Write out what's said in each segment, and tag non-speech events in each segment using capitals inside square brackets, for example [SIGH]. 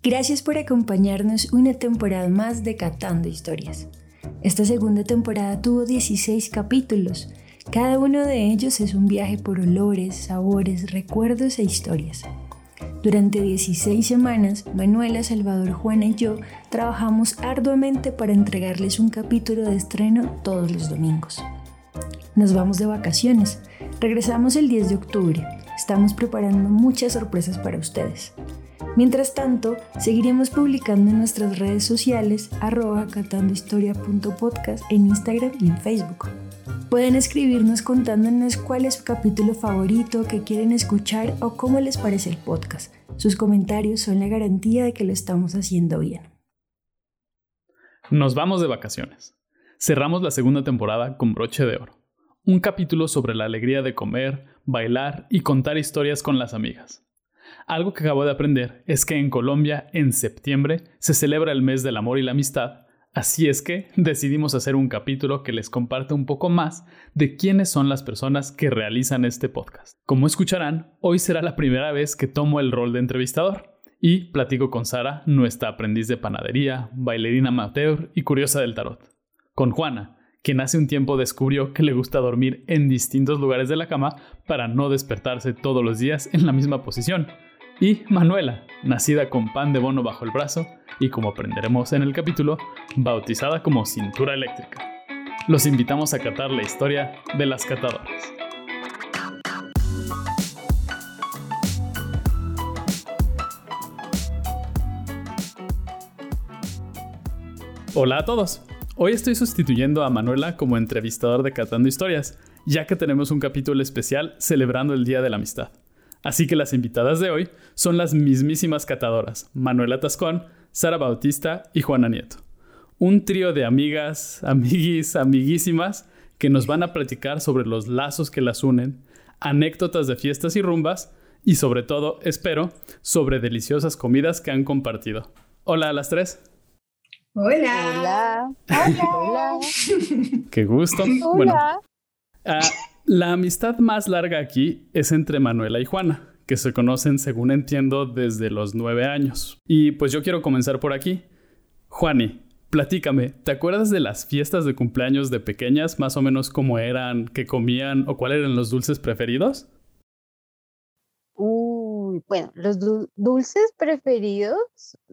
Gracias por acompañarnos una temporada más de Catando Historias. Esta segunda temporada tuvo 16 capítulos. Cada uno de ellos es un viaje por olores, sabores, recuerdos e historias. Durante 16 semanas, Manuela, Salvador, Juana y yo trabajamos arduamente para entregarles un capítulo de estreno todos los domingos. Nos vamos de vacaciones. Regresamos el 10 de octubre. Estamos preparando muchas sorpresas para ustedes. Mientras tanto, seguiremos publicando en nuestras redes sociales arroba catandohistoria.podcast en Instagram y en Facebook. Pueden escribirnos contándonos cuál es su capítulo favorito, que quieren escuchar o cómo les parece el podcast. Sus comentarios son la garantía de que lo estamos haciendo bien. Nos vamos de vacaciones. Cerramos la segunda temporada con broche de oro. Un capítulo sobre la alegría de comer, bailar y contar historias con las amigas. Algo que acabo de aprender es que en Colombia, en septiembre, se celebra el mes del amor y la amistad, así es que decidimos hacer un capítulo que les comparte un poco más de quiénes son las personas que realizan este podcast. Como escucharán, hoy será la primera vez que tomo el rol de entrevistador y platico con Sara, nuestra aprendiz de panadería, bailarina amateur y curiosa del tarot. Con Juana, quien hace un tiempo descubrió que le gusta dormir en distintos lugares de la cama para no despertarse todos los días en la misma posición y Manuela, nacida con pan de bono bajo el brazo y como aprenderemos en el capítulo, bautizada como cintura eléctrica. Los invitamos a catar la historia de las catadoras. Hola a todos. Hoy estoy sustituyendo a Manuela como entrevistador de Catando Historias, ya que tenemos un capítulo especial celebrando el Día de la Amistad. Así que las invitadas de hoy son las mismísimas catadoras, Manuela Tascón, Sara Bautista y Juana Nieto. Un trío de amigas, amiguis, amiguísimas que nos van a platicar sobre los lazos que las unen, anécdotas de fiestas y rumbas y sobre todo, espero, sobre deliciosas comidas que han compartido. Hola a las tres. Hola. Hola. Hola. Qué gusto. Hola. Bueno, ah, la amistad más larga aquí es entre Manuela y Juana, que se conocen, según entiendo, desde los nueve años. Y pues yo quiero comenzar por aquí. Juani, platícame, ¿te acuerdas de las fiestas de cumpleaños de pequeñas, más o menos cómo eran, qué comían o cuáles eran los dulces preferidos? Uy, bueno, los dulces preferidos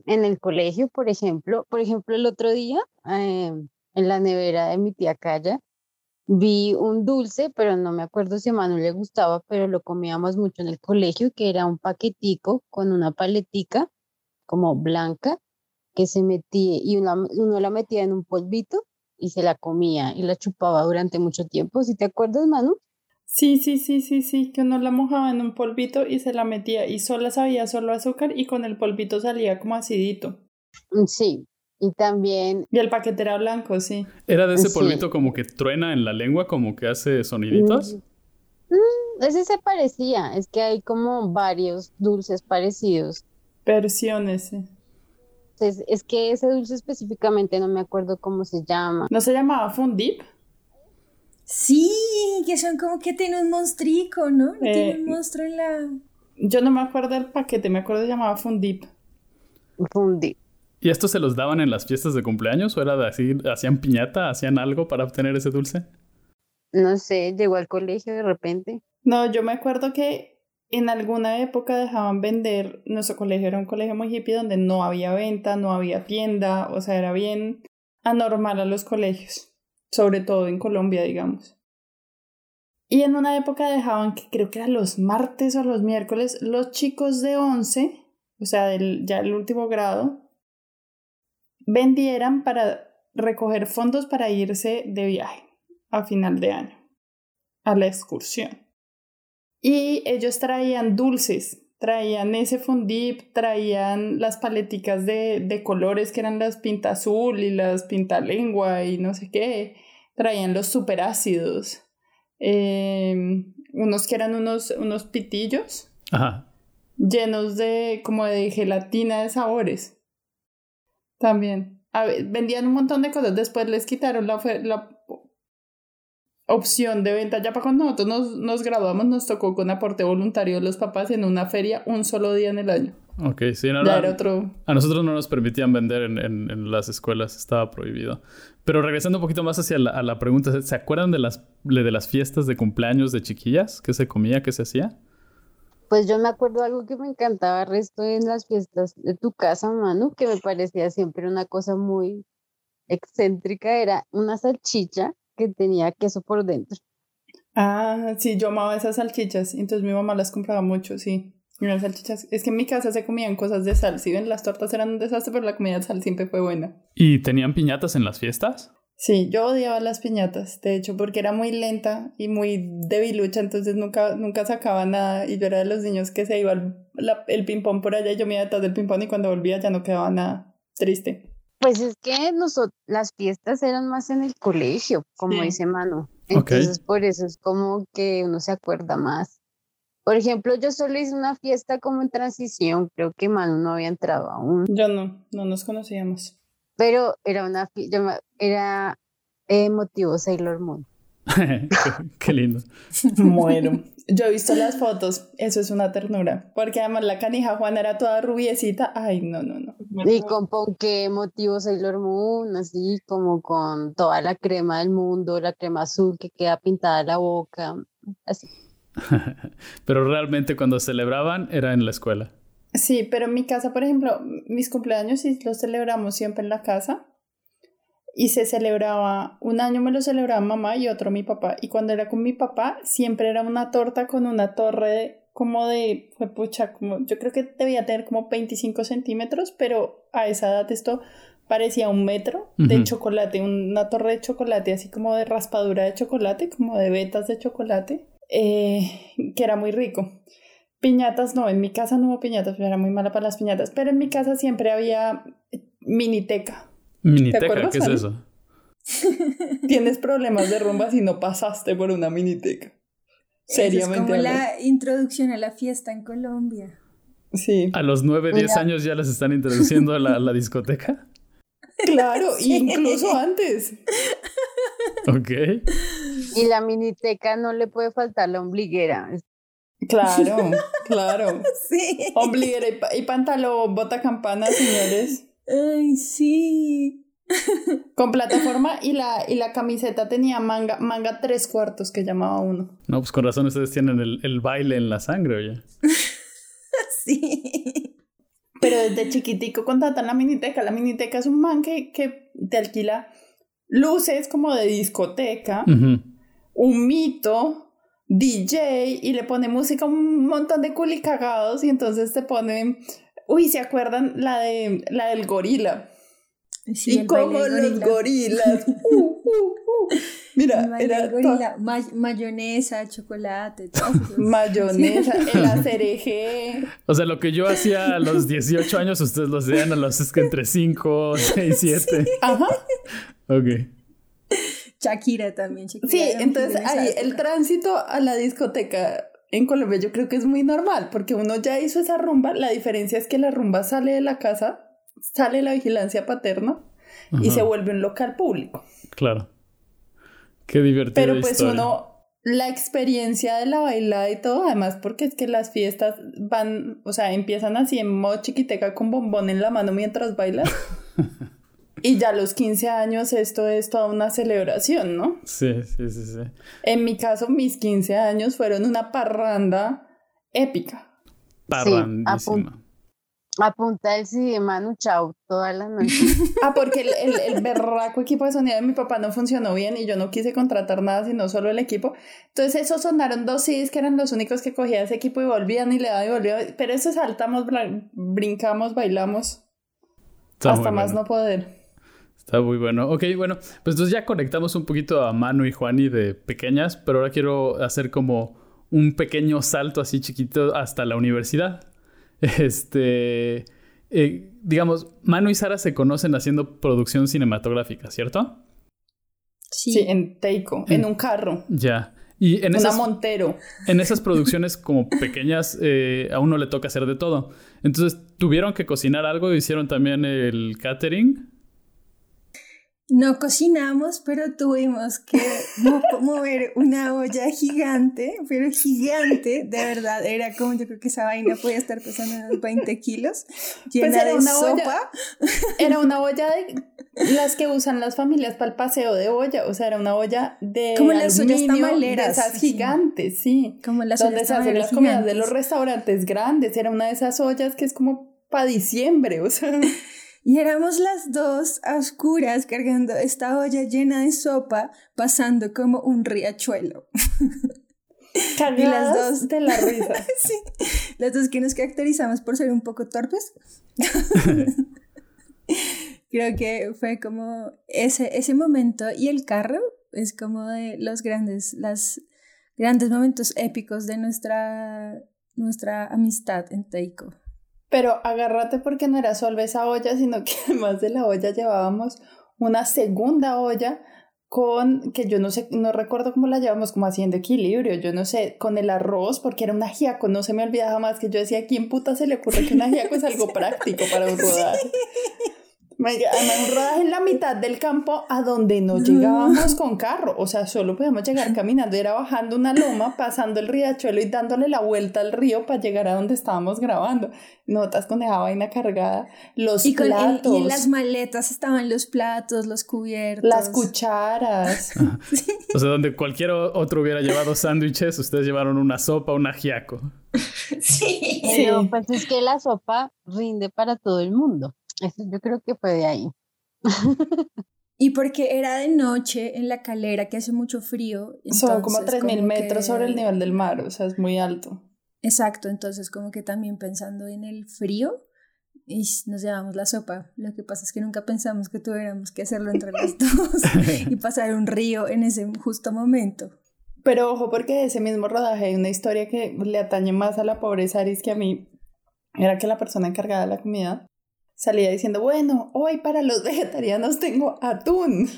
en el colegio, por ejemplo, por ejemplo, el otro día eh, en la nevera de mi tía Calla vi un dulce, pero no me acuerdo si a Manu le gustaba, pero lo comíamos mucho en el colegio, que era un paquetico con una paletica como blanca que se metía y uno, la metía en un polvito y se la comía y la chupaba durante mucho tiempo. ¿Si te acuerdas, Manu? Sí, sí, sí, sí, sí, que uno la mojaba en un polvito y se la metía y solo sabía solo azúcar y con el polvito salía como acidito. Mm, sí, y también... Y el paquete era blanco, sí. ¿Era de ese polvito como que truena en la lengua, como que hace soniditos? Mm, mm, ese se parecía, es que hay como varios dulces parecidos. Versiones, sí. Es, es que ese dulce específicamente no me acuerdo cómo se llama. ¿No se llamaba Fundip? Sí, que son como que tiene un monstrico, ¿no? tiene eh, un monstruo en la... Yo no me acuerdo del paquete, me acuerdo que llamaba Fundip. Fundip. ¿Y esto se los daban en las fiestas de cumpleaños o era de así, hacían piñata, hacían algo para obtener ese dulce? No sé, llegó al colegio de repente. No, yo me acuerdo que en alguna época dejaban vender, nuestro colegio era un colegio muy hippie donde no había venta, no había tienda, o sea, era bien anormal a los colegios, sobre todo en Colombia, digamos. Y en una época dejaban que creo que era los martes o los miércoles, los chicos de 11, o sea, del, ya el último grado, vendieran para recoger fondos para irse de viaje a final de año, a la excursión. Y ellos traían dulces, traían ese fondip, traían las paleticas de, de colores que eran las pinta azul y las pinta lengua y no sé qué, traían los superácidos, em, unos que eran unos, unos pitillos llenos de como de gelatina de sabores también. vendían un montón de cosas. Después les quitaron la, la opción de venta. Ya para cuando nosotros nos, nos graduamos nos tocó con aporte voluntario de los papás en una feria un solo día en el año. Ok, sí, no, Ya no, era otro... A nosotros no nos permitían vender en, en- en las escuelas, estaba prohibido. Pero regresando un poquito más hacia la, a la pregunta, ¿se acuerdan de las, de las fiestas de cumpleaños de chiquillas? ¿Qué se comía, qué se hacía? Pues yo me acuerdo algo que me encantaba resto en las fiestas de tu casa, Manu, que me parecía siempre una cosa muy excéntrica, era una salchicha que tenía queso por dentro. Ah, sí, yo amaba esas salchichas. Entonces mi mamá las compraba mucho, sí. Y las salchichas. Es que en mi casa se comían cosas de sal. Si ven, las tortas eran un desastre, pero la comida de sal siempre fue buena. ¿Y tenían piñatas en las fiestas? Sí, yo odiaba las piñatas, de hecho, porque era muy lenta y muy debilucha, entonces nunca, nunca sacaba nada. Y yo era de los niños que se iba el, la- el ping-pong por allá y yo me iba detrás del ping-pong y cuando volvía ya no quedaba nada. Triste. Pues es que nosotros, las fiestas eran más en el colegio, como Sí. dice Manu. Entonces, por eso es como que uno se acuerda más. Por ejemplo, yo solo hice una fiesta como en transición, creo que Manu no había entrado aún, Yo no, no nos conocíamos. Pero era una era eh, motivo Sailor Moon. [LAUGHS] qué, qué lindo. [LAUGHS] Muero. Yo he visto las [LAUGHS] fotos, eso es una ternura. Porque además la canija Juana era toda rubiecita. Ay, no, no, no. Y con ponqué motivo Sailor Moon, así como con toda la crema del mundo, la crema azul que queda pintada en la boca, así. Pero realmente cuando celebraban era en la escuela. Sí, pero en mi casa, por ejemplo, mis cumpleaños sí los celebramos siempre en la casa. Y se celebraba, un año me lo celebraba mamá y otro mi papá. Y cuando era con mi papá, siempre era una torta con una torre como de, fue pucha, como, yo creo que debía tener como 25 centímetros, pero a esa edad esto parecía un metro de chocolate, una torre de chocolate, así como de raspadura de chocolate, como de vetas de chocolate, eh, que era muy rico. Piñatas no, en mi casa no hubo piñatas, yo era muy mala para las piñatas, pero en mi casa siempre había miniteca. Miniteca, acuerdas, ¿qué es eso? [LAUGHS] Tienes problemas de rumba si no pasaste por una miniteca. Seriamente. Eso es como la introducción a la fiesta en Colombia. Sí, ¿A los 9, 10 Mira. años ya les están introduciendo a la, la discoteca? [LAUGHS] claro, Sí. incluso antes. Ok. Y la miniteca no le puede faltar la ombliguera. Claro, [LAUGHS] claro. Sí. Ombliguera y, pa- y pantalón, bota campana, señores. Ay, sí. Con plataforma y la, y la camiseta tenía manga, manga tres cuartos que llamaba uno. No, pues con razón ustedes tienen el, el baile en la sangre, oye. [LAUGHS] Sí. Pero desde chiquitico contratan la miniteca. La miniteca es un man que, que te alquila luces como de discoteca, un mito, DJ y le pone música a un montón de culicagados y entonces te pone... Uy, ¿se acuerdan la de la del gorila? Sí, y el como los gorila. gorilas. [LAUGHS] uh, uh, uh. Mira, El era gorila, may- mayonesa, chocolate, [LAUGHS] mayonesa, [LAUGHS] el acereje. O sea, lo que yo hacía a los 18 años, ustedes lo hacían a los es que entre 5, 6, 7. Ajá. Ok. Shakira también. Shakira Sí, entonces ahí el tránsito a la discoteca en Colombia yo creo que es muy normal porque uno ya hizo esa rumba. La diferencia es que la rumba sale de la casa, sale de la vigilancia paterna y se vuelve un local público. Claro. Qué divertido. Pero pues uno, la experiencia de la bailada y todo, además porque es que las fiestas van, o sea, empiezan así en modo chiquiteca con bombón en la mano mientras bailas. [LAUGHS] y ya a los 15 años esto es toda una celebración, ¿no? Sí, sí, sí, sí. En mi caso, mis 15 años fueron una parranda épica. Parrandísima. A punta del CD Manu Chao toda la noche. [LAUGHS] Ah, porque el, el, el berraco equipo de sonido de mi papá no funcionó bien y yo no quise contratar nada, sino solo el equipo. Entonces, esos sonaron dos CDs que eran los únicos que cogía ese equipo y volvían y le daban y volvían. Pero eso saltamos, brincamos, bailamos. Está hasta más bueno. no poder. Está muy bueno. Ok, bueno, pues entonces ya conectamos un poquito a Manu y Juani de pequeñas, pero ahora quiero hacer como un pequeño salto así chiquito hasta la universidad. [LAUGHS] Este, eh, digamos, Manu y Sara se conocen haciendo producción cinematográfica, ¿cierto? Sí, Sí. en Teiko, en un carro. Ya. Y en Una esas, Montero. en esas [LAUGHS] producciones como pequeñas, eh, a uno le toca hacer de todo. Entonces, ¿tuvieron que cocinar algo? ¿Hicieron también el catering? No cocinamos, pero tuvimos que [LAUGHS] mover una olla gigante, pero gigante, de verdad, era como yo creo que esa vaina podía estar pesando unos 20 kilos, pues llena de una sopa. era una olla de las que usan las familias para el paseo de olla, o sea, era una olla de como las ollas tamaleras, de esas gigantes, sí, como las donde se hacen las comidas de los restaurantes grandes, era una de esas ollas que es como para diciembre, o sea. Y éramos las dos a oscuras cargando esta olla llena de sopa, pasando como un riachuelo. [LAUGHS] y las dos de la risa. [LAUGHS] sí, las dos que nos caracterizamos por ser un poco torpes. [LAUGHS] Creo que fue como ese, ese momento y el carro es como de los grandes, las grandes momentos épicos de nuestra, nuestra amistad en Teiko. Pero agárrate porque no era solo esa olla, sino que [LAUGHS] además de la olla llevábamos una segunda olla con, que yo no sé, no recuerdo cómo la llevamos, como haciendo equilibrio, yo no sé, con el arroz, porque era un ajiaco, no se me olvidaba más que yo decía, ¿quién puta se le ocurre que un ajiaco es algo [LAUGHS] práctico para un rodaje? [LAUGHS] Además, un rodaje en la mitad del campo a donde no llegábamos con carro, o sea, solo podíamos llegar caminando, era bajando una loma, pasando el riachuelo y dándole la vuelta al río para llegar a donde estábamos grabando. Notas con esa vaina cargada, los y platos. y en las maletas estaban los platos, los cubiertos. Las cucharas. [LAUGHS] O sea, donde cualquier otro hubiera llevado sándwiches, ustedes llevaron una sopa, un ajiaco. [LAUGHS] Sí. Pero pues es que la sopa rinde para todo el mundo. Eso yo creo que fue de ahí. [LAUGHS] y porque era de noche en la calera que hace mucho frío. Son como 3.000 metros sobre el nivel del mar, o sea, es muy alto. Exacto, entonces como que también pensando en el frío, y nos llevamos la sopa. Lo que pasa es que nunca pensamos que tuviéramos que hacerlo entre las [LAUGHS] dos y [LAUGHS] pasar un río en ese justo momento. Pero ojo, porque ese mismo rodaje hay una historia que le atañe más a la pobre Saris que a mí. Era que la persona encargada de la comida salía diciendo, bueno, hoy para los vegetarianos tengo atún.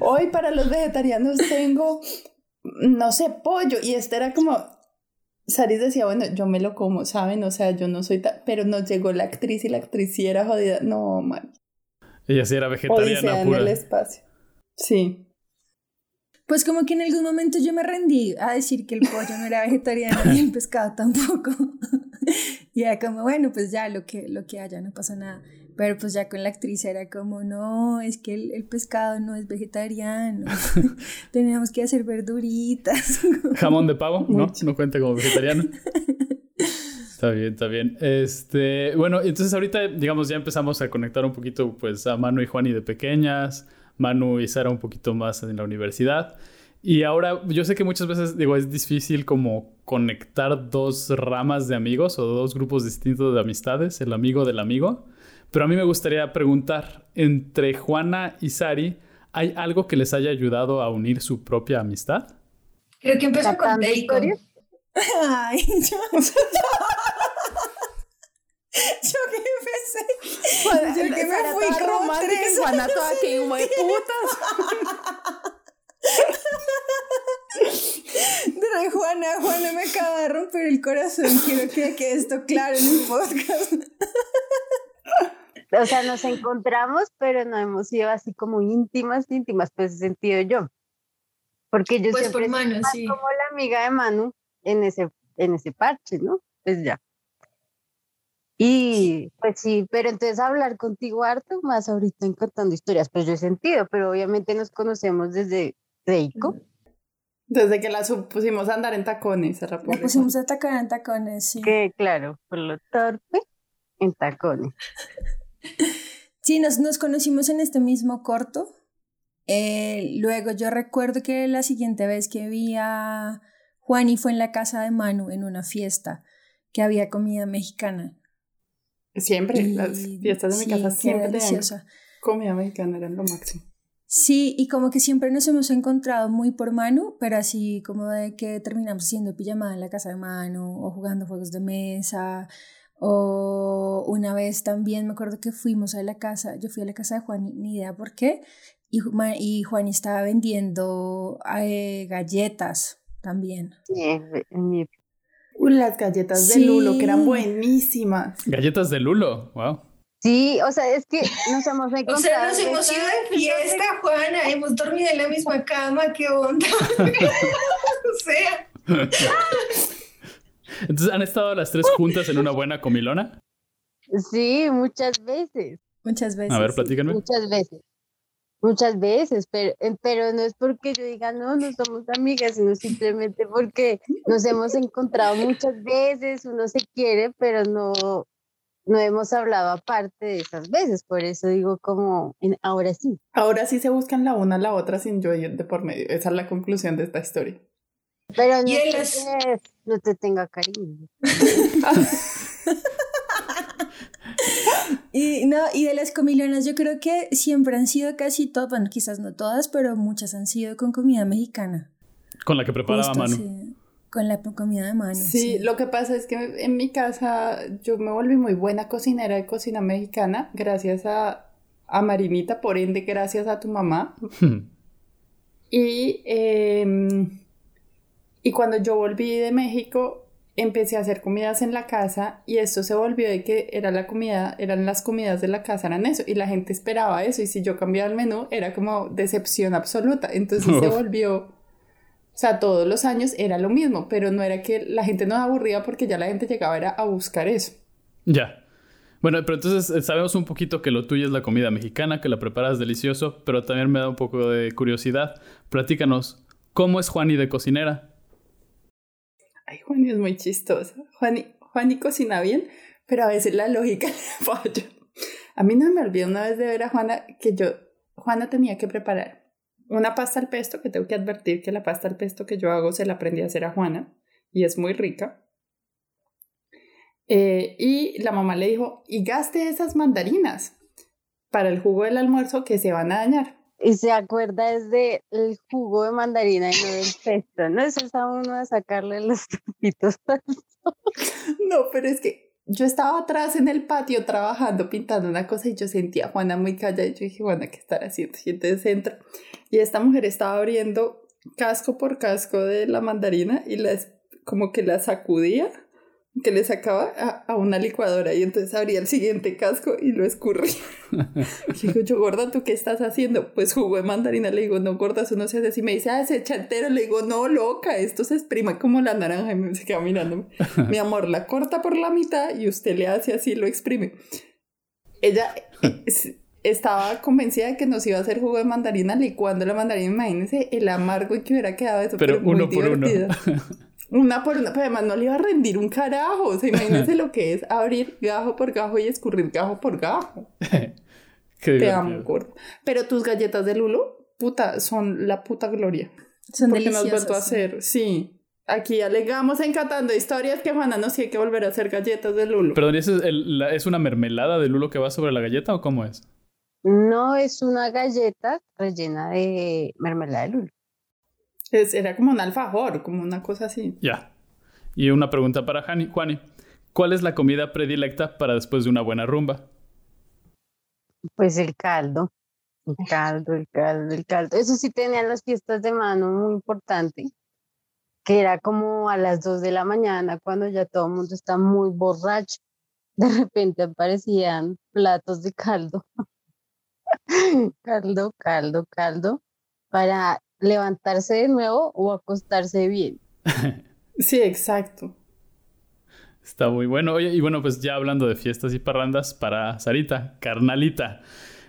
hoy para los vegetarianos tengo, no sé, pollo. Y este era como, Saris decía, bueno, yo me lo como, ¿saben? O sea, yo no soy tan... Pero nos llegó la actriz y la actriz sí era jodida. No, man. Ella sí era vegetariana pura. en el espacio. Sí. Pues como que en algún momento yo me rendí a decir que el pollo no era vegetariano y el pescado tampoco. Y era como, bueno, pues ya lo que, lo que haya, no pasa nada. Pero pues ya con la actriz era como, no, es que el, pescado no es vegetariano. [LAUGHS] [LAUGHS] Teníamos que hacer verduritas. [LAUGHS] Jamón de pavo, ¿no? No cuenta como vegetariano. Está bien, está bien. Este, bueno, entonces ahorita, digamos, ya empezamos a conectar un poquito, pues, a Manu y Juani de pequeñas. Manu y Sara un poquito más en la universidad. Y ahora yo sé que muchas veces digo es difícil como conectar dos ramas de amigos o dos grupos distintos de amistades, el amigo del amigo, pero a mí me gustaría preguntar, entre Juana y Sari, ¿hay algo que les haya ayudado a unir su propia amistad? Creo que empezó con Deiko. Ay, yo, yo que empecé. Bueno, yo que me fui. Juana toda que hijo de putas. [LAUGHS] De Juana, Juana me acaba de romper el corazón. Quiero que quede esto claro en el podcast. O sea, nos encontramos, pero no hemos sido así como íntimas, íntimas, pues he sentido yo. Porque yo pues siempre por Manu, sí. como la amiga de Manu en ese, en ese parche, ¿no? Pues ya. Y pues sí, pero entonces hablar contigo harto más ahorita en contando historias, pues yo he sentido, pero obviamente nos conocemos desde Reiko. Desde que la pusimos a andar en tacones. La pusimos a atacar en tacones, sí. Que claro, por lo torpe, en tacones. [LAUGHS] sí, nos, nos conocimos en este mismo corto. Eh, luego yo recuerdo que la siguiente vez que vi a Juani fue en la casa de Manu en una fiesta que había comida mexicana. Siempre, las fiestas de mi casa siempre tenían comida mexicana, eran lo máximo. Sí, y como que siempre nos hemos encontrado muy por Manu, pero así como de que terminamos haciendo pijamada en la casa de Manu o jugando juegos de mesa. O una vez también me acuerdo que fuimos a la casa, yo fui a la casa de Juan, ni idea por qué, y, y Juan estaba vendiendo eh, galletas también. Las galletas de Lulo, que eran buenísimas. Galletas de Lulo, wow. Sí, o sea, es que nos hemos encontrado. [LAUGHS] O sea, nos hemos ido de fiesta, Juana, hemos dormido en la misma cama, ¿qué onda? [LAUGHS] o sea. Entonces, ¿han estado las tres juntas en una buena comilona? Sí, muchas veces. Muchas veces. A ver, platícanme. Muchas veces. Muchas veces, pero, eh, pero no es porque yo diga, no, no somos amigas, sino simplemente porque nos hemos encontrado muchas veces, uno se quiere, pero no, no hemos hablado aparte de esas veces, por eso digo como, ahora sí. Ahora sí se buscan la una a la otra sin yo ir de por medio, esa es la conclusión de esta historia. Pero no, te, no te tenga cariño. [LAUGHS] y, no, y de las comilonas yo creo que siempre han sido casi todas, bueno, quizás no todas, pero muchas han sido con comida mexicana. Con la que preparaba Manu. Con la comida de mano. Sí, lo que pasa es que en mi casa yo me volví muy buena cocinera de cocina mexicana gracias a, a Marinita, por ende gracias a tu mamá. [LAUGHS] y, em, y cuando yo volví de México empecé a hacer comidas en la casa y esto se volvió de que era la comida, eran las comidas de la casa, eran eso, y la gente esperaba eso, y si yo cambiaba el menú era como decepción absoluta, entonces se volvió, sea, todos los años era lo mismo, pero no era que la gente nos aburría porque ya la gente llegaba era a buscar eso. Ya. Bueno, pero entonces eh, sabemos un poquito que lo tuyo es la comida mexicana, que la preparas delicioso, pero también me da un poco de curiosidad. Platícanos, ¿cómo es Juani de cocinera? Ay, Juani es muy chistosa. Juani, Juani cocina bien, pero a veces la lógica [LAUGHS] le falla. A mí no me olvidó una vez de ver a Juana que yo, Juana tenía que preparar una pasta al pesto, que tengo que advertir que la pasta al pesto que yo hago se la aprendí a hacer a Juana y es muy rica. Eh, y la mamá le dijo, y gaste esas mandarinas para el jugo del almuerzo que se van a dañar. Y se acuerda es del jugo de mandarina y no del pesto, ¿no? Eso es a uno a sacarle los [LAUGHS] truquitos [LAUGHS] No, pero es que yo estaba atrás en el patio trabajando, pintando una cosa y yo sentía a Juana muy callada y yo dije, Juana, ¿qué estará haciendo? Y entonces entra y esta mujer estaba abriendo casco por casco de la mandarina y las, como que la sacudía que le sacaba a, una licuadora y entonces abría el siguiente casco y lo escurría. [LAUGHS] y digo, yo, gorda, ¿tú qué estás haciendo? Pues jugo de mandarina. Le digo, no, gorda, eso no se hace así. Me dice, ah, se echa entero. Le digo, no, loca, esto se exprima como la naranja. Y me se queda mirándome. Mi [LAUGHS] amor, la corta por la mitad y usted le hace así, lo exprime. Ella estaba convencida de que nos iba a hacer jugo de mandarina licuando la mandarina. Imagínense el amargo y que hubiera quedado eso. Pero, uno por uno. [LAUGHS] Una por una, pero además no le iba a rendir un carajo. O sea, imagínense [LAUGHS] lo que es abrir gajo por gajo y escurrir gajo por gajo. [LAUGHS] Te amo, gordo. Pero tus galletas de Lulo, puta, son la puta gloria. Son Porque nos vuelto a hacer, sí. Aquí alegamos encatando historias que Juana nos tiene que volver a hacer galletas de Lulo. Perdón, ¿es, ¿es una mermelada de Lulo que va sobre la galleta o cómo es? No, es una galleta rellena de mermelada de Lulo era como un alfajor, como una cosa así. Ya. Y una pregunta para Juani. ¿Cuál es la comida predilecta para después de una buena rumba? Pues el caldo. El caldo, el caldo, el caldo. Eso sí tenían las fiestas de mano muy importante, que era como a las 2 de la mañana cuando ya todo el mundo está muy borracho. De repente aparecían platos de caldo. [LAUGHS] caldo, caldo, caldo, para levantarse de nuevo o acostarse bien. [LAUGHS] sí, exacto. Está muy bueno. Oye, y bueno, pues ya hablando de fiestas y parrandas, para Sarita, carnalita.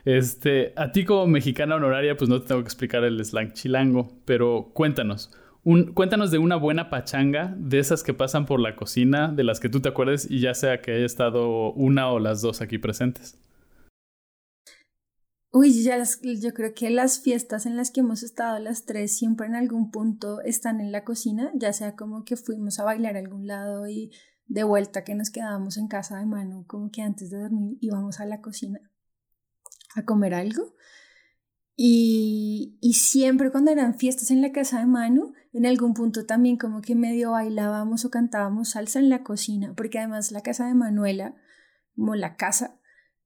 Este, a ti como mexicana honoraria, pues no te tengo que explicar el slang chilango, pero cuéntanos. Un, cuéntanos de una buena pachanga, de esas que pasan por la cocina, de las que tú te acuerdes y ya sea que haya estado una o las dos aquí presentes. Uy, ya yo creo que las fiestas en las que hemos estado las tres siempre en algún punto están en la cocina, ya sea como que fuimos a bailar a algún lado y de vuelta que nos quedábamos en casa de mano, como que antes de dormir íbamos a la cocina a comer algo. Y, y siempre cuando eran fiestas en la casa de mano, en algún punto también como que medio bailábamos o cantábamos salsa en la cocina, porque además la casa de Manuela, como la casa,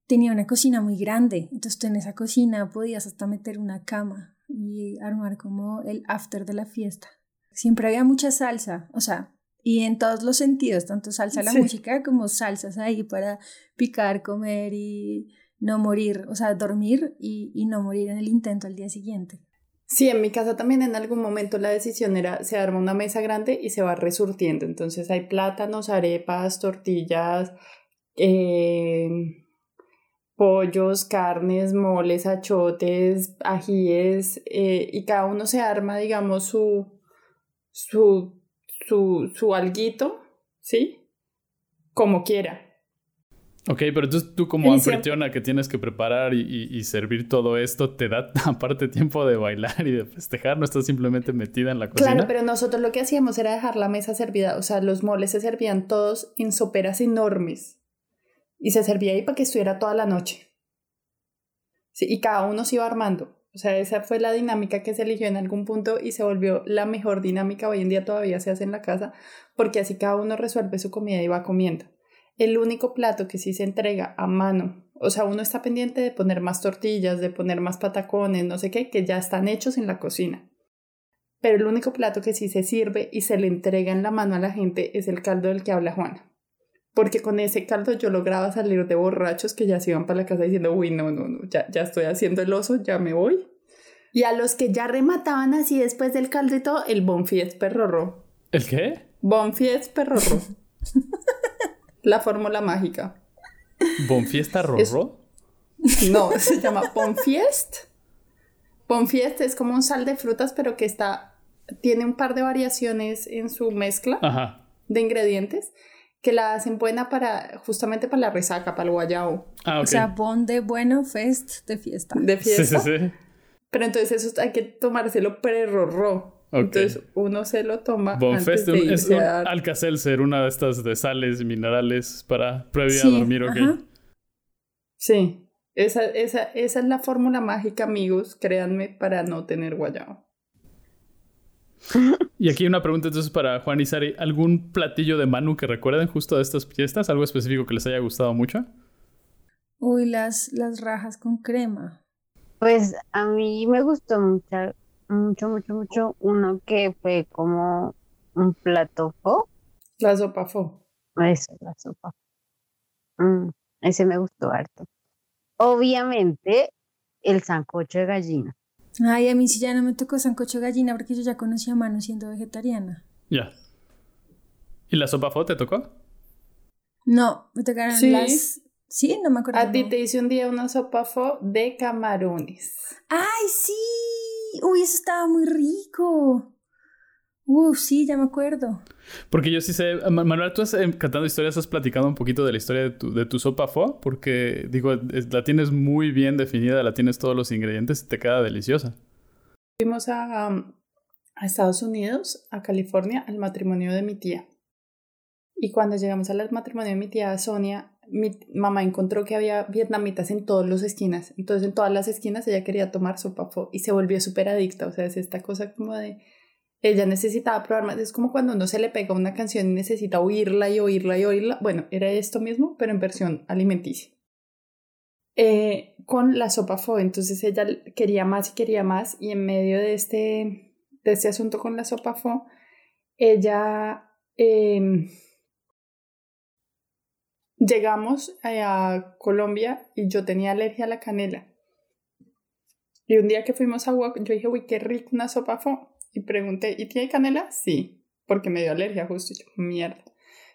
tenía una cocina muy grande, entonces tú en esa cocina podías hasta meter una cama y armar como el after de la fiesta. Siempre había mucha salsa, o sea, Y en todos los sentidos, tanto salsa la Sí. música como salsas ahí para picar, comer y no morir, o sea, dormir y, y no morir en el intento al día siguiente. Sí, en mi casa también en algún momento la decisión era, se arma una mesa grande y se va resurtiendo. Entonces hay plátanos, arepas, tortillas, eh, pollos, carnes, moles, achotes, ajíes, eh, y cada uno se arma, digamos, su, su, su, su alguito, ¿sí? Como quiera. Ok, pero entonces tú como anfitriona que tienes que preparar y, y- y servir todo esto, ¿te da [LAUGHS] aparte tiempo de bailar y de festejar? ¿No estás simplemente metida en la cocina? Claro, pero nosotros lo que hacíamos era dejar la mesa servida, o sea, los moles se servían todos en soperas enormes y se servía ahí para que estuviera toda la noche. Y cada uno se iba armando. O sea, esa fue la dinámica que se eligió en algún punto y se volvió la mejor dinámica. Hoy en día todavía se hace en la casa porque así cada uno resuelve su comida y va comiendo. El único plato que sí se entrega a mano, o sea, uno está pendiente de poner más tortillas, de poner más patacones, no sé qué, que ya están hechos en la cocina. Pero el único plato que sí se sirve y se le entrega en la mano a la gente es el caldo del que habla Juana. Porque con ese caldo yo lograba salir de borrachos que ya se iban para la casa diciendo, uy, no, no, no, ya, ya estoy haciendo el oso, ya me voy. Y a los que ya remataban así después del caldo y todo, el Bonfies Perrorro. ¿El qué? Bonfies Perrorro. [LAUGHS] la fórmula mágica. ¿Bonfiesta Es- Rorro? No, se llama Bonfiest. Bonfiest es como un sal de frutas, pero que está, tiene un par de variaciones en su mezcla Ajá. de ingredientes que la hacen buena para, justamente para la resaca, para el guayao Ah. O sea, bon de bueno, fest de fiesta. de sí, fiesta. sí, sí. Pero entonces eso hay que tomárselo pre-rorro. Ok. Entonces uno se lo toma Bonfest antes de es un a Alka-Seltzer, una de estas de sales y minerales para previa Sí, a dormir, ok. ajá. Sí, esa, esa, esa es la fórmula mágica, amigos, créanme, para no tener guayao. [LAUGHS] Y aquí una pregunta entonces para Juan y Sari. ¿Algún platillo de Manu que recuerden justo de estas fiestas? ¿Algo específico que les haya gustado mucho? Uy, las, las rajas con crema. Pues a mí me gustó mucho, mucho, mucho, mucho uno que fue como un plato fo. La sopa fo. Eso, la sopa. Mm, ese me gustó harto. Obviamente, el sancocho de gallina. Ay, a mí sí ya no me tocó sancocho gallina porque yo ya conocí a Manu siendo vegetariana. Ya. ¿Y la sopa fo te tocó? No, me tocaron Sí. las... Sí, no me acuerdo. A ti te hice un día una sopa fo de camarones. ¡Ay, sí! Uy, eso estaba muy rico. Uf, sí, ya me acuerdo. Porque yo sí sé, Ma- Manuel, tú has, eh, cantando historias, has platicado un poquito de la historia de tu, de tu sopa fo, porque digo, es- la tienes muy bien definida, la tienes todos los ingredientes y te queda deliciosa. Fuimos a, um, a Estados Unidos, a California, al matrimonio de mi tía. Y cuando llegamos al matrimonio de mi tía Sonia, mi mamá encontró que había vietnamitas en todas las esquinas. Entonces, en todas las esquinas ella quería tomar sopa pho y se volvió súper adicta. O sea, es esta cosa como de. Ella necesitaba probar más. Es como cuando uno se le pega una canción y necesita oírla y oírla y oírla. Bueno, era esto mismo, pero en versión alimenticia. Eh, con la sopa pho. Entonces ella quería más y quería más. Y en medio de este, de este asunto con la sopa pho, ella. em, llegamos a Colombia y yo tenía alergia a la canela. Y un día que fuimos a Wok, yo dije, uy, qué rico una sopa pho. Y pregunté, ¿y tiene canela? Sí, porque me dio alergia justo. Y yo, mierda.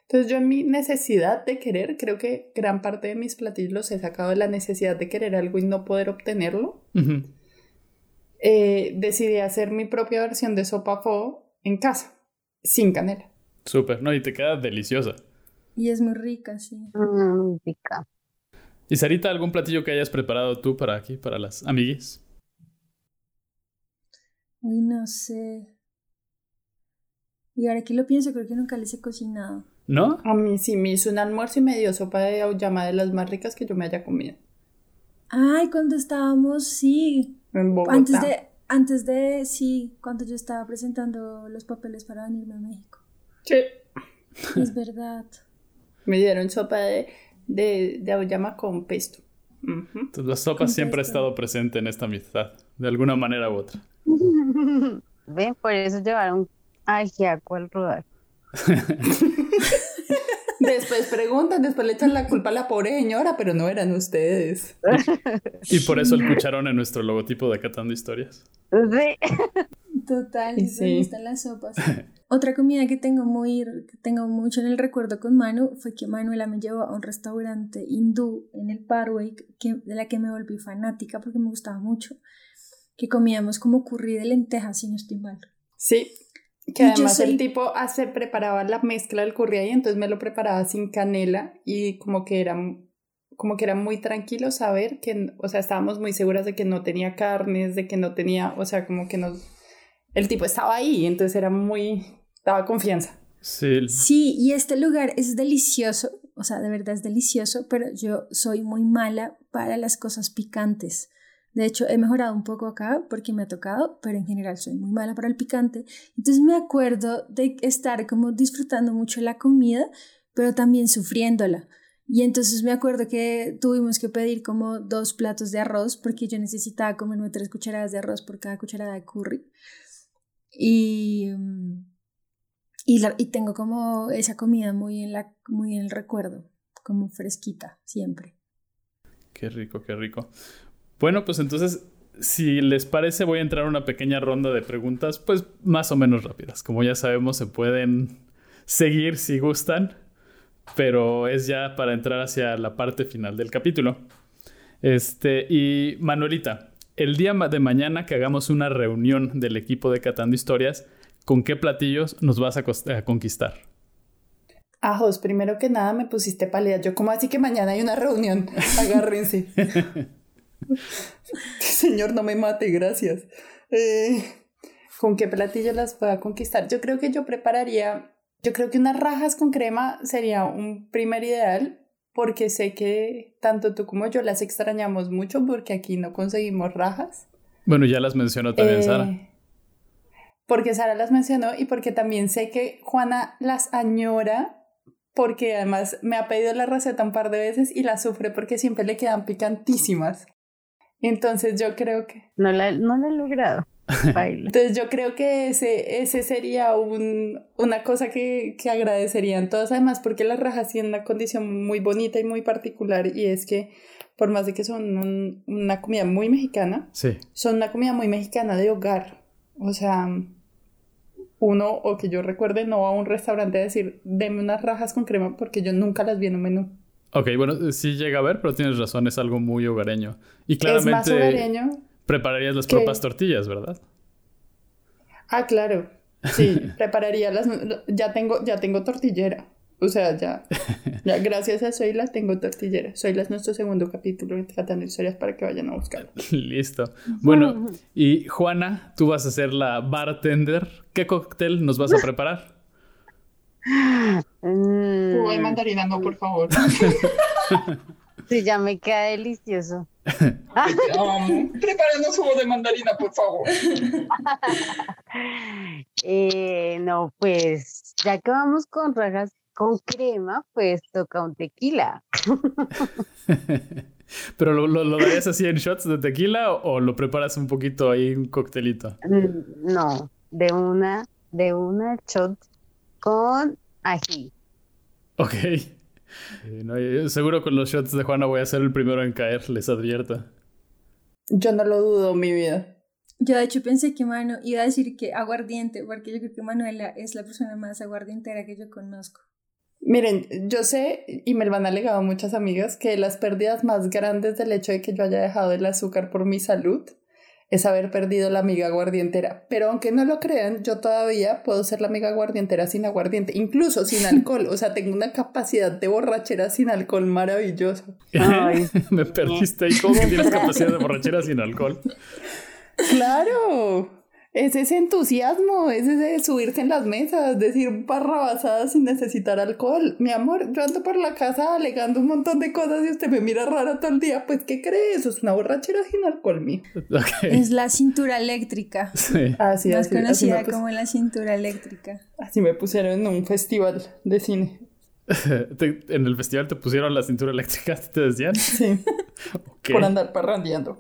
Entonces yo en mi necesidad de querer, creo que gran parte de mis platillos los he sacado de la necesidad de querer algo y no poder obtenerlo. Eh, decidí hacer mi propia versión de sopa pho en casa, sin canela. Súper, ¿no? Y te queda deliciosa. Y es muy rica, sí. Mm, rica. ¿Y Sarita, algún platillo que hayas preparado tú para aquí, para las amiguis? Uy, no sé. Y ahora que lo pienso, creo que nunca les he cocinado. ¿No? A mí sí me hizo un almuerzo y me dio sopa de auyama de las más ricas que yo me haya comido Ay, cuando estábamos, sí. en Bogotá. Antes de, antes de, sí, cuando yo estaba presentando los papeles para venirme a México. Sí. Es verdad. [LAUGHS] Me dieron sopa de, de, de auyama con pesto. Ujú. Entonces, la sopa siempre ha Contesta. estado presente en esta amistad, de alguna manera u otra. [LAUGHS] Ven, por eso llevaron ajiaco al rodar. [LAUGHS] Después preguntan, después le echan la culpa a la pobre señora, pero no eran ustedes. Y por eso el cucharón en nuestro logotipo de Catando Historias. Sí. Total, Y me sí. gustan las sopas. [LAUGHS] Otra comida que tengo muy que tengo mucho en el recuerdo con Manu fue que Manuela me llevó a un restaurante hindú en el Parway que, de la que me volví fanática porque me gustaba mucho. Que comíamos como curry de lentejas, si no estoy mal. Sí, que además soy- el tipo hace, preparaba la mezcla del curry ahí, entonces me lo preparaba sin canela y como que era, como que era muy tranquilo saber que, o sea, estábamos muy seguras de que no tenía carnes, de que no tenía, o sea, como que nos, el tipo estaba ahí, entonces era muy, daba confianza. Sí, Sí, y este lugar es delicioso, o sea, de verdad es delicioso, pero yo soy muy mala para las cosas picantes. De hecho, he mejorado un poco acá porque me ha tocado, pero en general soy muy mala para el picante. Entonces me acuerdo de estar como disfrutando mucho la comida, pero también sufriéndola. Y entonces me acuerdo que tuvimos que pedir como dos platos de arroz porque yo necesitaba comerme tres cucharadas de arroz por cada cucharada de curry. Y, mm, y, y tengo como esa comida muy en, la, muy en el recuerdo, como fresquita, siempre. Qué rico, qué rico. Bueno, pues entonces, si les parece, voy a entrar a una pequeña ronda de preguntas, pues más o menos rápidas. Como ya sabemos, se pueden seguir si gustan, pero es ya para entrar hacia la parte final del capítulo. Este, y Manuelita, el día de mañana que hagamos una reunión del equipo de Catando Historias, ¿con qué platillos nos vas a, conquistar? Ajos, primero que nada me pusiste pálida. Yo, como así que mañana hay una reunión? [LAUGHS] Agárrense. [LAUGHS] Señor, no me mate, gracias. Eh, ¿Con qué platillo las pueda conquistar? Yo creo que yo prepararía, yo creo que unas rajas con crema sería un primer ideal, porque sé que tanto tú como yo las extrañamos mucho porque aquí no conseguimos rajas. Bueno, ya las mencionó también Eh, Sara. Porque Sara las mencionó y porque también sé que Juana las añora porque además me ha pedido la receta un par de veces y la sufre porque siempre le quedan picantísimas. Entonces yo creo que No la, no la he logrado. [LAUGHS] Baila. entonces yo creo que ese, ese sería un, una cosa que, que agradecerían todos, además porque las rajas tienen una condición muy bonita y muy particular y es que por más de que son un- una comida muy mexicana, Sí. son una comida muy mexicana de hogar. O sea, uno, o que yo recuerde, no va a un restaurante a decir, deme unas rajas con crema porque yo nunca las vi en un menú. Ok, bueno, sí llega a ver, pero tienes razón, es algo muy hogareño. Y Es más claramente hogareño. prepararías las que- propias tortillas, ¿verdad? Ah, claro. Sí, [LAUGHS] prepararía las... Ya tengo, ya tengo tortillera. O sea, ya, ya gracias a Soyla tengo tortillera. Soyla es nuestro segundo capítulo de Tratando Historias para que vayan a buscarlo. Listo. Bueno, [LAUGHS] y Juana, tú vas a ser la bartender. ¿Qué cóctel nos vas a preparar? Mm, mandarina, no, por favor. [LAUGHS] sí, ya me queda delicioso. [LAUGHS] Prepáranos jugo de mandarina, por favor. Eh, no, pues ya que vamos con rajas con crema, pues toca un tequila. [LAUGHS] ¿Pero lo, lo, lo darías así en shots de tequila o, o lo preparas un poquito ahí, un coctelito? Mm, No, de una, de una shot con ají. Ok. Eh, no, yo seguro con los shots de Juana voy a ser el primero en caer, les advierto. Yo no lo dudo, mi vida. Yo de hecho pensé que Manu iba a decir que aguardiente, porque yo creo que Manuela es la persona más aguardientera que yo conozco. Miren, yo sé, y me lo han alegado muchas amigas, que las pérdidas más grandes del hecho de que yo haya dejado el azúcar por mi salud es haber perdido la amiga aguardientera. Pero aunque no lo crean, yo todavía puedo ser la amiga aguardientera sin aguardiente, incluso sin [LAUGHS] alcohol. O sea, tengo una capacidad de borrachera sin alcohol maravillosa. Ay, [LAUGHS] Me perdiste ahí. ¿Cómo que tienes capacidad de borrachera sin alcohol? ¡Claro! Es ese entusiasmo, es ese subirse en las mesas, decir barrabasadas sin necesitar alcohol. Mi amor, yo ando por la casa alegando un montón de cosas y usted me mira rara todo el día. Pues, ¿qué cree? Eso es una borrachera sin alcohol, mi. Es la cintura eléctrica, Sí. Así, más así, así, conocida como la cintura eléctrica. así me pusieron en un festival de cine. [LAUGHS] Te- en el festival te pusieron la cintura eléctrica, ¿te decían? Sí, [LAUGHS] por andar parrandeando.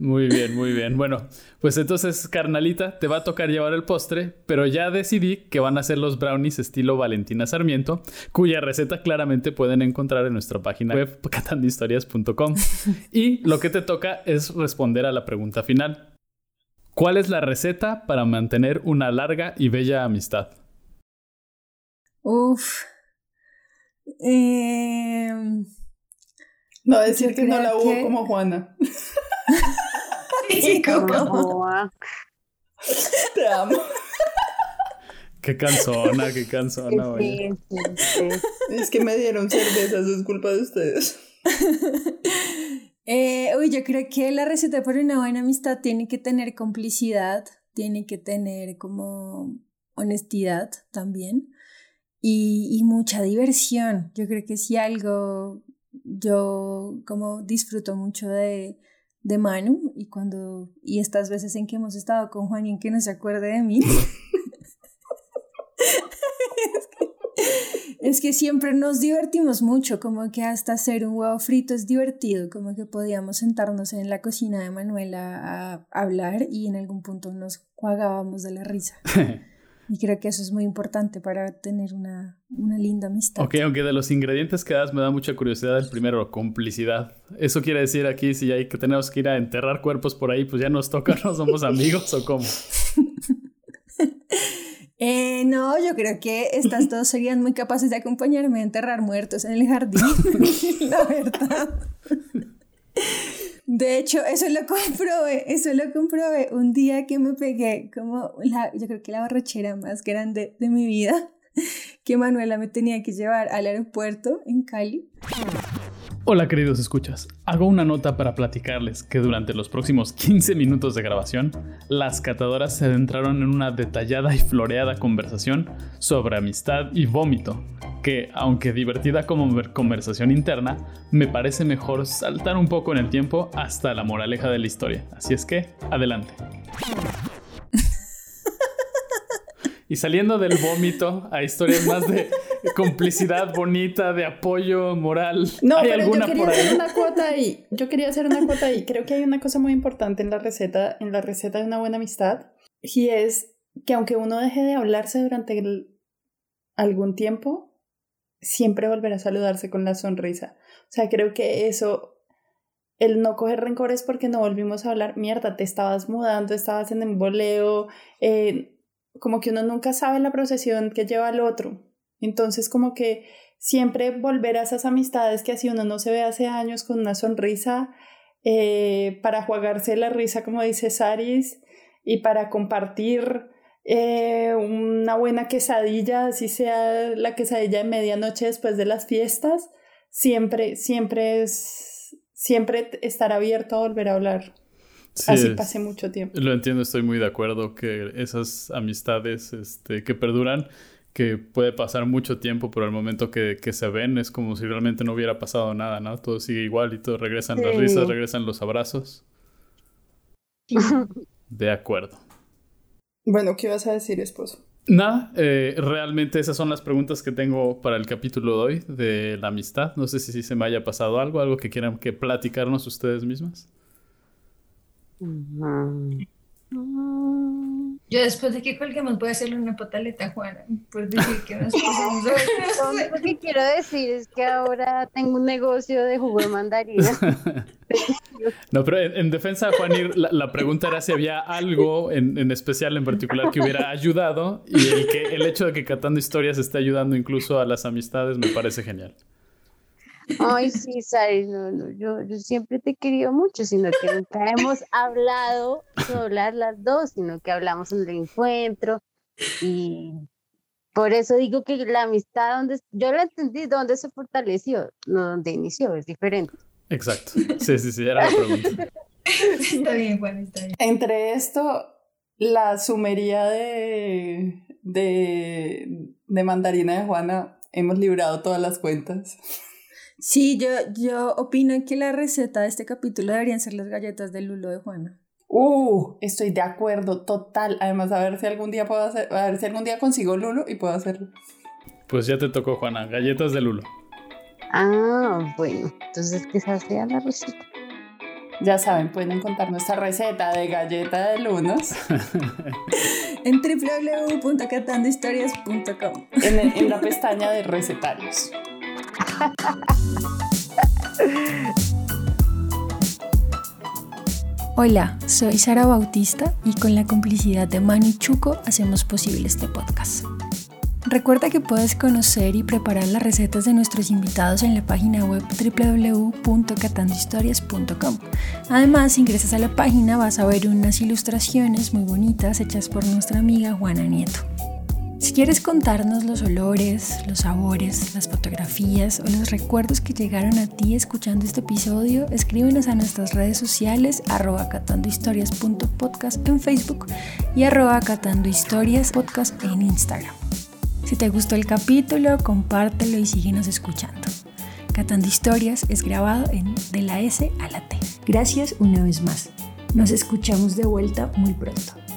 Muy bien, muy bien. Bueno, pues entonces, carnalita, te va a tocar llevar el postre, pero ya decidí que van a ser los brownies estilo Valentina Sarmiento, cuya receta claramente pueden encontrar en nuestra página web catandohistorias.com. Y lo que te toca es responder a la pregunta final. ¿Cuál es la receta para mantener una larga y bella amistad? Uf. Em, No decir que no la hubo que- como Juana. [LAUGHS] Como- No, ah, [LAUGHS] Te amo. Qué cansona, qué cansona, oye. sí, sí, sí. Es que me dieron cerveza, eso es culpa de ustedes. [LAUGHS] Eh, uy, yo creo que la receta para una buena amistad tiene que tener complicidad, tiene que tener como honestidad también y, y mucha diversión. Yo creo que si algo yo como disfruto mucho de, de Manu y cuando y estas veces en que hemos estado con Juan y en que no se acuerde de mí. es, [LAUGHS] que, es que siempre nos divertimos mucho, como que hasta hacer un huevo frito es divertido, como que podíamos sentarnos en la cocina de Manuela a hablar y en algún punto nos cuagábamos de la risa. [LAUGHS] Y creo que eso es muy importante para tener una, una linda amistad. Ok, aunque de los ingredientes que das me da mucha curiosidad el primero, complicidad. Eso quiere decir aquí si hay que tenemos que ir a enterrar cuerpos por ahí, pues ya nos toca, no somos amigos o cómo. [LAUGHS] Eh, no, yo creo que estas dos serían muy capaces de acompañarme a enterrar muertos en el jardín, [LAUGHS] la verdad. De hecho, eso lo comprobé, eso lo comprobé un día que me pegué como la, yo creo que la borrachera más grande de mi vida, [LAUGHS] que Manuela me tenía que llevar al aeropuerto en Cali. Hola queridos escuchas, hago una nota para platicarles que durante los próximos 15 minutos de grabación, las catadoras se adentraron en una detallada y floreada conversación sobre amistad y vómito, que, aunque divertida como ver- conversación interna, me parece mejor saltar un poco en el tiempo hasta la moraleja de la historia. Así es que, adelante. Y saliendo del vómito a historias más de complicidad bonita, de apoyo moral. No, ¿Hay pero yo alguna quería por hacer ahí? una cuota ahí. Yo quería hacer una cuota ahí. Creo que hay una cosa muy importante en la receta, en la receta de una buena amistad, y es que aunque uno deje de hablarse durante el- algún tiempo, siempre volverá a saludarse con la sonrisa. O sea, creo que eso, el no coger rencores porque no volvimos a hablar, mierda, te estabas mudando, estabas en emboleo, eh, como que uno nunca sabe la procesión que lleva al otro. Entonces, como que siempre volver a esas amistades que así uno no se ve hace años con una sonrisa, eh, para jugarse la risa, como dice Saris, y para compartir eh, una buena quesadilla, así sea la quesadilla de medianoche después de las fiestas, siempre, siempre es, siempre estar abierto a volver a hablar. Sí, así pase mucho tiempo. Lo entiendo, estoy muy de acuerdo que esas amistades este, que perduran, que puede pasar mucho tiempo, pero al momento que, que se ven es como si realmente no hubiera pasado nada, ¿no? Todo sigue igual y todo regresan las risas, regresan los abrazos. De acuerdo. Bueno, ¿qué ibas a decir, esposo? Nada, eh, realmente esas son las preguntas que tengo para el capítulo de hoy de la amistad. No sé si se me haya pasado algo, algo que quieran que platicarnos ustedes mismas. Yo después de que colguemos voy a hacerle una pataleta a Juana por decir que nos pasamos a [LAUGHS] Lo que quiero decir es que ahora tengo un negocio de jugo de mandarina. [LAUGHS] No, pero en, en defensa de Juanir, la, la pregunta era si había algo en, en especial, en particular, que hubiera ayudado y el, que, el hecho de que Catando Historias esté ayudando incluso a las amistades me parece genial. Ay, sí, Sari, no, no, yo, yo siempre te he querido mucho, sino que nunca hemos hablado de hablar las dos, sino que hablamos en el encuentro y por eso digo que la amistad donde yo la entendí, donde se fortaleció, no donde inició, es diferente. Exacto. Sí, sí, sí, era la pregunta. Está bien, Juan, está bien. Entre esto, la sumería de, de, de mandarina de Juana, hemos librado todas las cuentas. Sí, yo, yo opino que la receta de este capítulo deberían ser las galletas de lulo de Juana. Uh, estoy de acuerdo, total. Además, a ver si algún día puedo hacer, a ver si algún día consigo Lulo y puedo hacerlo. Pues ya te tocó, Juana. Galletas de Lulo. Ah, bueno, entonces esa sea la receta. Ya saben, pueden encontrar nuestra receta de galleta de lunos [LAUGHS] en www.catandohistorias.com en, en la pestaña de recetarios. Hola, soy Sara Bautista y con la complicidad de Manu Chuco hacemos posible este podcast. Recuerda que puedes conocer y preparar las recetas de nuestros invitados en la página web www.catandohistorias.com. Además, si ingresas a la página vas a ver unas ilustraciones muy bonitas hechas por nuestra amiga Juana Nieto. Si quieres contarnos los olores, los sabores, las fotografías o los recuerdos que llegaron a ti escuchando este episodio, escríbenos a nuestras redes sociales arroba catandohistorias.podcast en Facebook y arroba catandohistoriaspodcast en Instagram. Si te gustó el capítulo, compártelo y síguenos escuchando. Catando Historias es grabado en De la S a la T. Gracias una vez más. Nos escuchamos de vuelta muy pronto.